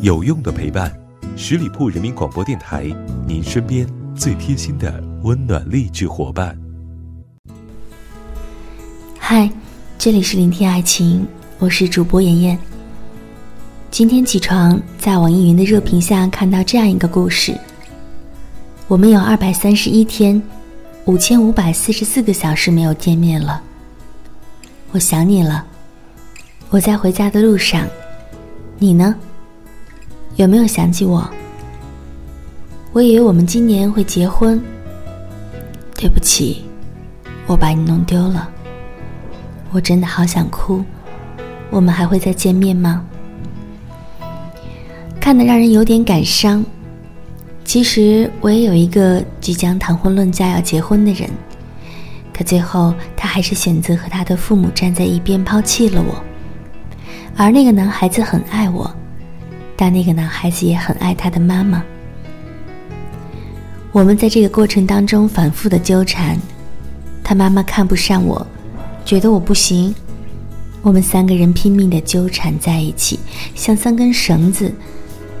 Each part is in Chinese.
有用的陪伴，十里铺人民广播电台，您身边最贴心的温暖励志伙伴。嗨，这里是聆听爱情，我是主播妍妍。今天起床，在网易云的热评下看到这样一个故事：我们有二百三十一天，五千五百四十四个小时没有见面了。我想你了，我在回家的路上，你呢？有没有想起我？我以为我们今年会结婚。对不起，我把你弄丢了。我真的好想哭。我们还会再见面吗？看得让人有点感伤。其实我也有一个即将谈婚论嫁要结婚的人，可最后他还是选择和他的父母站在一边，抛弃了我。而那个男孩子很爱我。但那个男孩子也很爱他的妈妈。我们在这个过程当中反复的纠缠，他妈妈看不上我，觉得我不行。我们三个人拼命的纠缠在一起，像三根绳子，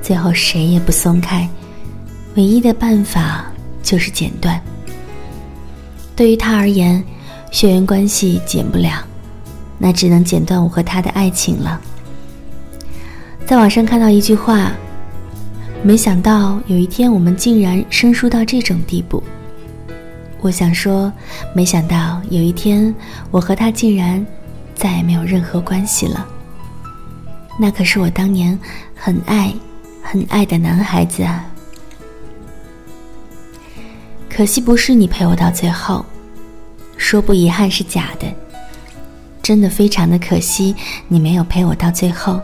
最后谁也不松开。唯一的办法就是剪断。对于他而言，血缘关系剪不了，那只能剪断我和他的爱情了。在网上看到一句话，没想到有一天我们竟然生疏到这种地步。我想说，没想到有一天我和他竟然再也没有任何关系了。那可是我当年很爱、很爱的男孩子啊！可惜不是你陪我到最后，说不遗憾是假的，真的非常的可惜，你没有陪我到最后。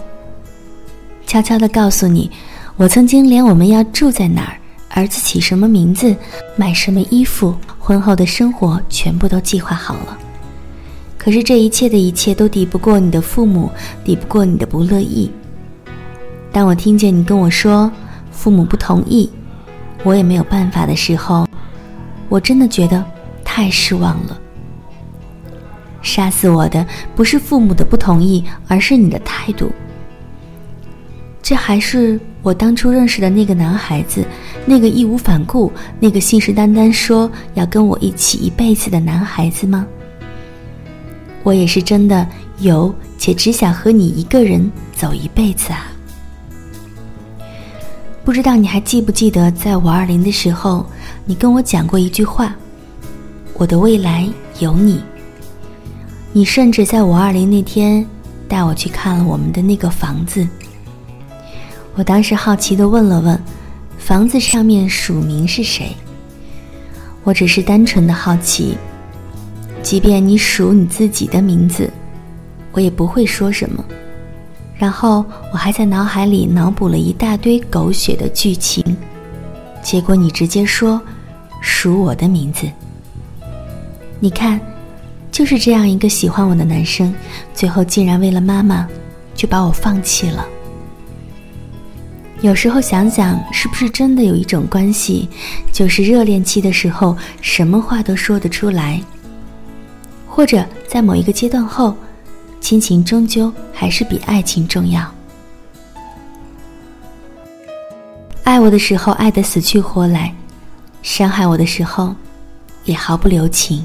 悄悄地告诉你，我曾经连我们要住在哪儿、儿子起什么名字、买什么衣服、婚后的生活全部都计划好了。可是这一切的一切都抵不过你的父母，抵不过你的不乐意。当我听见你跟我说父母不同意，我也没有办法的时候，我真的觉得太失望了。杀死我的不是父母的不同意，而是你的态度。这还是我当初认识的那个男孩子，那个义无反顾、那个信誓旦旦说要跟我一起一辈子的男孩子吗？我也是真的有，且只想和你一个人走一辈子啊！不知道你还记不记得，在五二零的时候，你跟我讲过一句话：“我的未来有你。”你甚至在五二零那天带我去看了我们的那个房子。我当时好奇的问了问，房子上面署名是谁？我只是单纯的好奇。即便你署你自己的名字，我也不会说什么。然后我还在脑海里脑补了一大堆狗血的剧情，结果你直接说署我的名字。你看，就是这样一个喜欢我的男生，最后竟然为了妈妈，就把我放弃了。有时候想想，是不是真的有一种关系，就是热恋期的时候，什么话都说得出来；或者在某一个阶段后，亲情终究还是比爱情重要。爱我的时候爱得死去活来，伤害我的时候也毫不留情。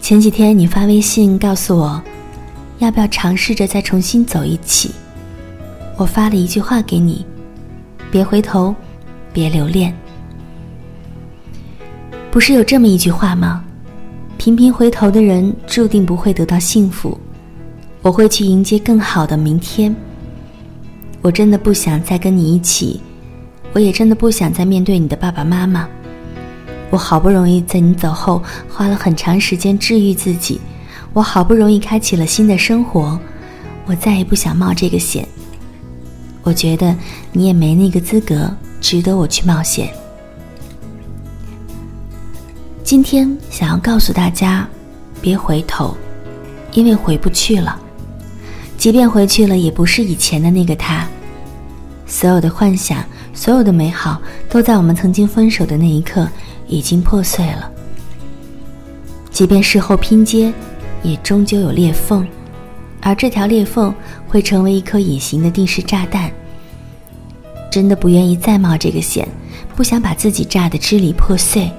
前几天你发微信告诉我，要不要尝试着再重新走一起？我发了一句话给你：别回头，别留恋。不是有这么一句话吗？频频回头的人注定不会得到幸福。我会去迎接更好的明天。我真的不想再跟你一起，我也真的不想再面对你的爸爸妈妈。我好不容易在你走后花了很长时间治愈自己，我好不容易开启了新的生活，我再也不想冒这个险。我觉得你也没那个资格值得我去冒险。今天想要告诉大家，别回头，因为回不去了。即便回去了，也不是以前的那个他。所有的幻想，所有的美好，都在我们曾经分手的那一刻已经破碎了。即便事后拼接，也终究有裂缝。而这条裂缝会成为一颗隐形的定时炸弹。真的不愿意再冒这个险，不想把自己炸得支离破碎。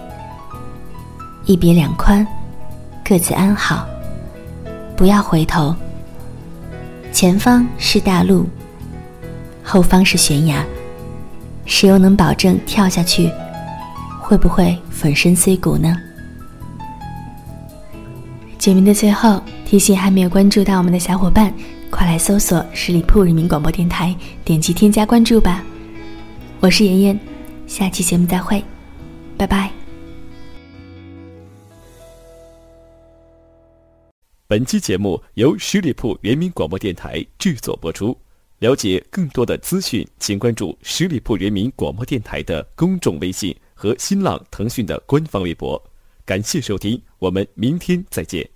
一别两宽，各自安好，不要回头。前方是大路，后方是悬崖，谁又能保证跳下去会不会粉身碎骨呢？节目的最后，提醒还没有关注到我们的小伙伴，快来搜索十里铺人民广播电台，点击添加关注吧。我是妍妍，下期节目再会，拜拜。本期节目由十里铺人民广播电台制作播出。了解更多的资讯，请关注十里铺人民广播电台的公众微信和新浪、腾讯的官方微博。感谢收听，我们明天再见。